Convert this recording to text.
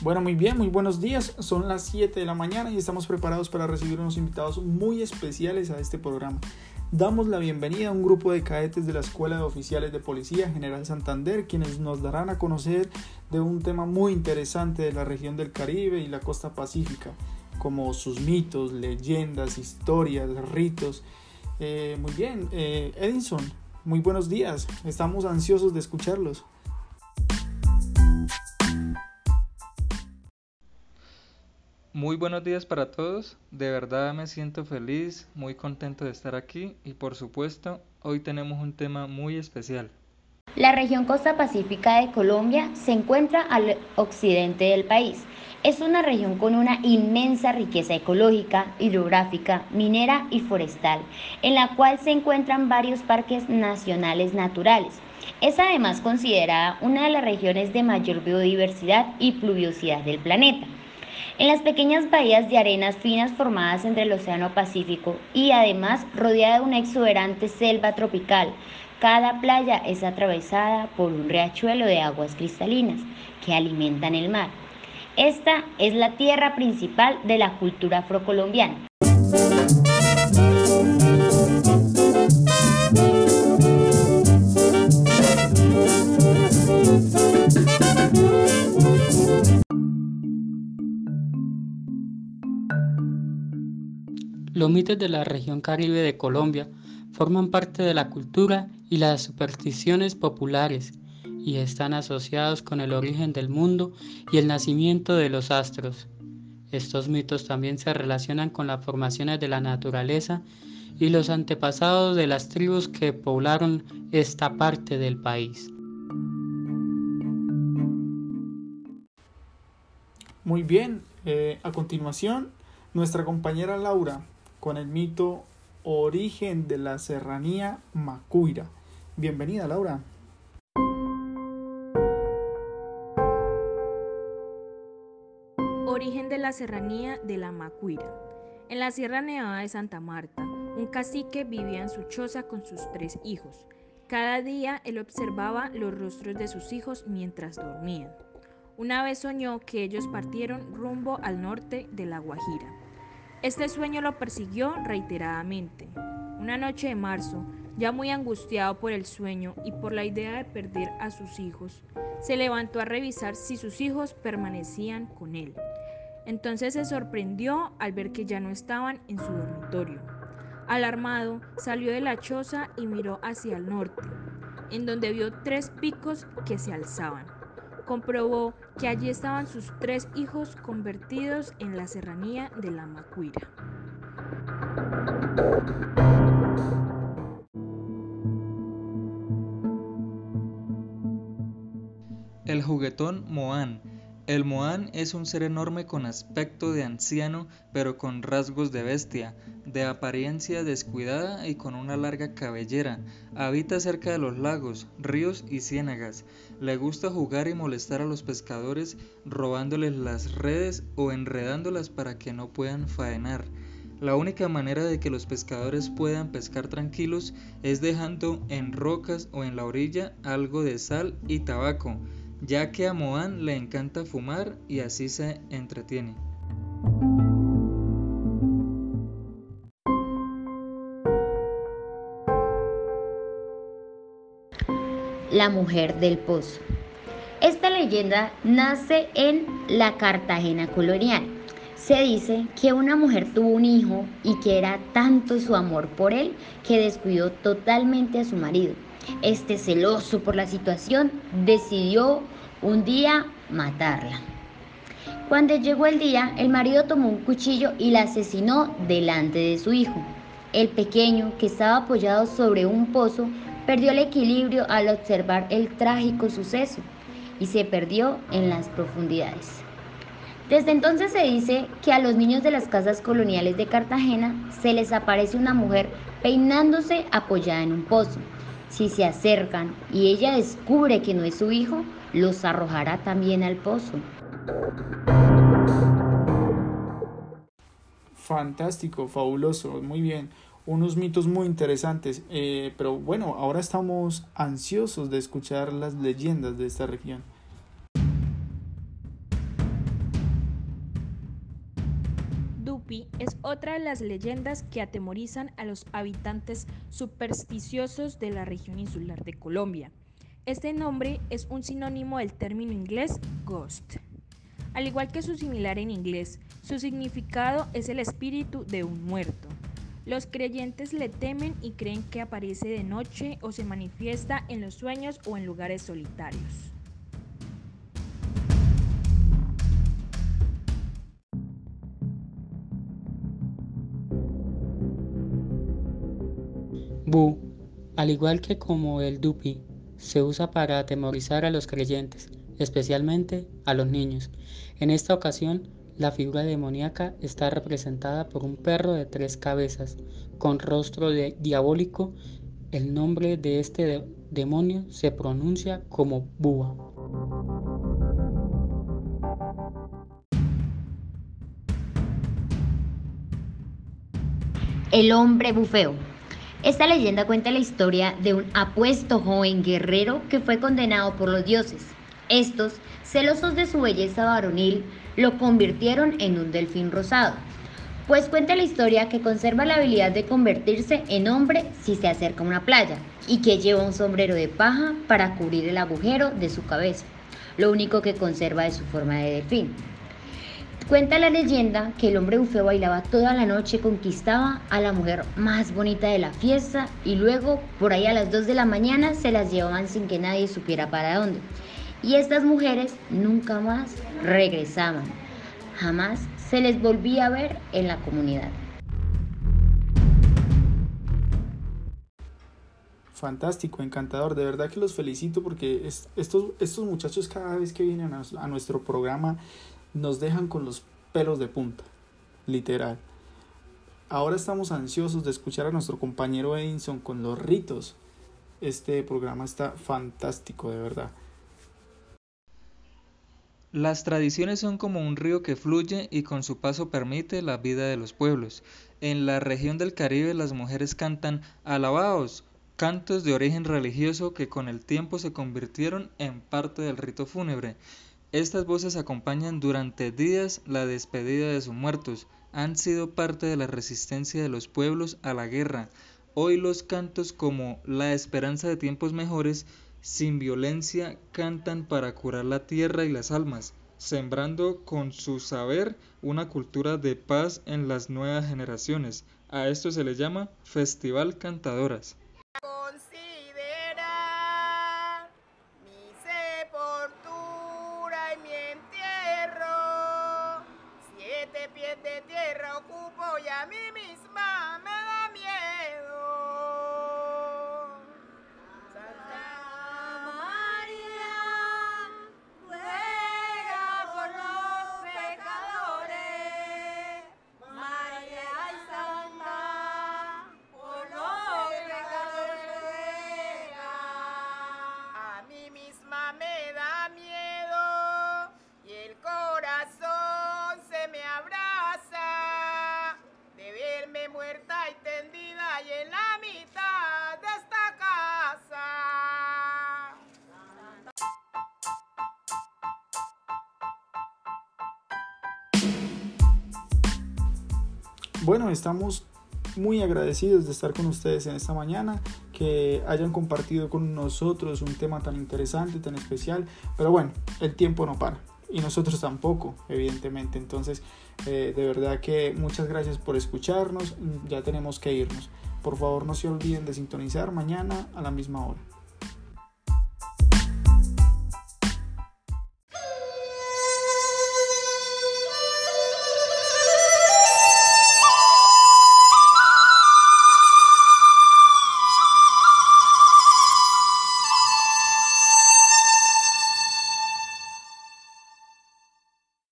Bueno, muy bien, muy buenos días. Son las 7 de la mañana y estamos preparados para recibir unos invitados muy especiales a este programa. Damos la bienvenida a un grupo de cadetes de la Escuela de Oficiales de Policía General Santander, quienes nos darán a conocer de un tema muy interesante de la región del Caribe y la costa pacífica, como sus mitos, leyendas, historias, ritos. Eh, muy bien, eh, Edinson, muy buenos días. Estamos ansiosos de escucharlos. Muy buenos días para todos, de verdad me siento feliz, muy contento de estar aquí y por supuesto hoy tenemos un tema muy especial. La región costa pacífica de Colombia se encuentra al occidente del país. Es una región con una inmensa riqueza ecológica, hidrográfica, minera y forestal, en la cual se encuentran varios parques nacionales naturales. Es además considerada una de las regiones de mayor biodiversidad y pluviosidad del planeta en las pequeñas bahías de arenas finas formadas entre el Océano Pacífico y además rodeada de una exuberante selva tropical. Cada playa es atravesada por un riachuelo de aguas cristalinas que alimentan el mar. Esta es la tierra principal de la cultura afrocolombiana. Los mitos de la región caribe de Colombia forman parte de la cultura y las supersticiones populares y están asociados con el origen del mundo y el nacimiento de los astros. Estos mitos también se relacionan con las formaciones de la naturaleza y los antepasados de las tribus que poblaron esta parte del país. Muy bien, eh, a continuación, nuestra compañera Laura con el mito Origen de la Serranía Macuira. Bienvenida, Laura. Origen de la Serranía de la Macuira. En la Sierra Nevada de Santa Marta, un cacique vivía en su choza con sus tres hijos. Cada día él observaba los rostros de sus hijos mientras dormían. Una vez soñó que ellos partieron rumbo al norte de la Guajira. Este sueño lo persiguió reiteradamente. Una noche de marzo, ya muy angustiado por el sueño y por la idea de perder a sus hijos, se levantó a revisar si sus hijos permanecían con él. Entonces se sorprendió al ver que ya no estaban en su dormitorio. Alarmado, salió de la choza y miró hacia el norte, en donde vio tres picos que se alzaban comprobó que allí estaban sus tres hijos convertidos en la serranía de la Macuira. El juguetón Moán el Moán es un ser enorme con aspecto de anciano, pero con rasgos de bestia, de apariencia descuidada y con una larga cabellera. Habita cerca de los lagos, ríos y ciénagas. Le gusta jugar y molestar a los pescadores robándoles las redes o enredándolas para que no puedan faenar. La única manera de que los pescadores puedan pescar tranquilos es dejando en rocas o en la orilla algo de sal y tabaco ya que a Moan le encanta fumar y así se entretiene. La mujer del pozo. Esta leyenda nace en la Cartagena colonial. Se dice que una mujer tuvo un hijo y que era tanto su amor por él que descuidó totalmente a su marido este celoso por la situación, decidió un día matarla. Cuando llegó el día, el marido tomó un cuchillo y la asesinó delante de su hijo. El pequeño, que estaba apoyado sobre un pozo, perdió el equilibrio al observar el trágico suceso y se perdió en las profundidades. Desde entonces se dice que a los niños de las casas coloniales de Cartagena se les aparece una mujer peinándose apoyada en un pozo si se acercan y ella descubre que no es su hijo, los arrojará también al pozo. Fantástico, fabuloso, muy bien. Unos mitos muy interesantes. Eh, pero bueno, ahora estamos ansiosos de escuchar las leyendas de esta región. Otra de las leyendas que atemorizan a los habitantes supersticiosos de la región insular de Colombia. Este nombre es un sinónimo del término inglés ghost. Al igual que su similar en inglés, su significado es el espíritu de un muerto. Los creyentes le temen y creen que aparece de noche o se manifiesta en los sueños o en lugares solitarios. Bu, al igual que como el dupi, se usa para atemorizar a los creyentes, especialmente a los niños. En esta ocasión, la figura demoníaca está representada por un perro de tres cabezas, con rostro diabólico. El nombre de este demonio se pronuncia como Búa. El hombre bufeo. Esta leyenda cuenta la historia de un apuesto joven guerrero que fue condenado por los dioses. Estos, celosos de su belleza varonil, lo convirtieron en un delfín rosado. Pues cuenta la historia que conserva la habilidad de convertirse en hombre si se acerca a una playa y que lleva un sombrero de paja para cubrir el agujero de su cabeza, lo único que conserva de su forma de delfín. Cuenta la leyenda que el hombre bufeo bailaba toda la noche, conquistaba a la mujer más bonita de la fiesta y luego por ahí a las 2 de la mañana se las llevaban sin que nadie supiera para dónde y estas mujeres nunca más regresaban. Jamás se les volvía a ver en la comunidad. Fantástico, encantador. De verdad que los felicito porque estos, estos muchachos cada vez que vienen a, a nuestro programa nos dejan con los pelos de punta, literal. Ahora estamos ansiosos de escuchar a nuestro compañero Edinson con los ritos. Este programa está fantástico, de verdad. Las tradiciones son como un río que fluye y con su paso permite la vida de los pueblos. En la región del Caribe las mujeres cantan alabaos, cantos de origen religioso que con el tiempo se convirtieron en parte del rito fúnebre. Estas voces acompañan durante días la despedida de sus muertos, han sido parte de la resistencia de los pueblos a la guerra. Hoy los cantos como La esperanza de tiempos mejores sin violencia cantan para curar la tierra y las almas, sembrando con su saber una cultura de paz en las nuevas generaciones. A esto se le llama Festival Cantadoras. Bueno, estamos muy agradecidos de estar con ustedes en esta mañana, que hayan compartido con nosotros un tema tan interesante, tan especial, pero bueno, el tiempo no para y nosotros tampoco, evidentemente. Entonces, eh, de verdad que muchas gracias por escucharnos, ya tenemos que irnos. Por favor, no se olviden de sintonizar mañana a la misma hora.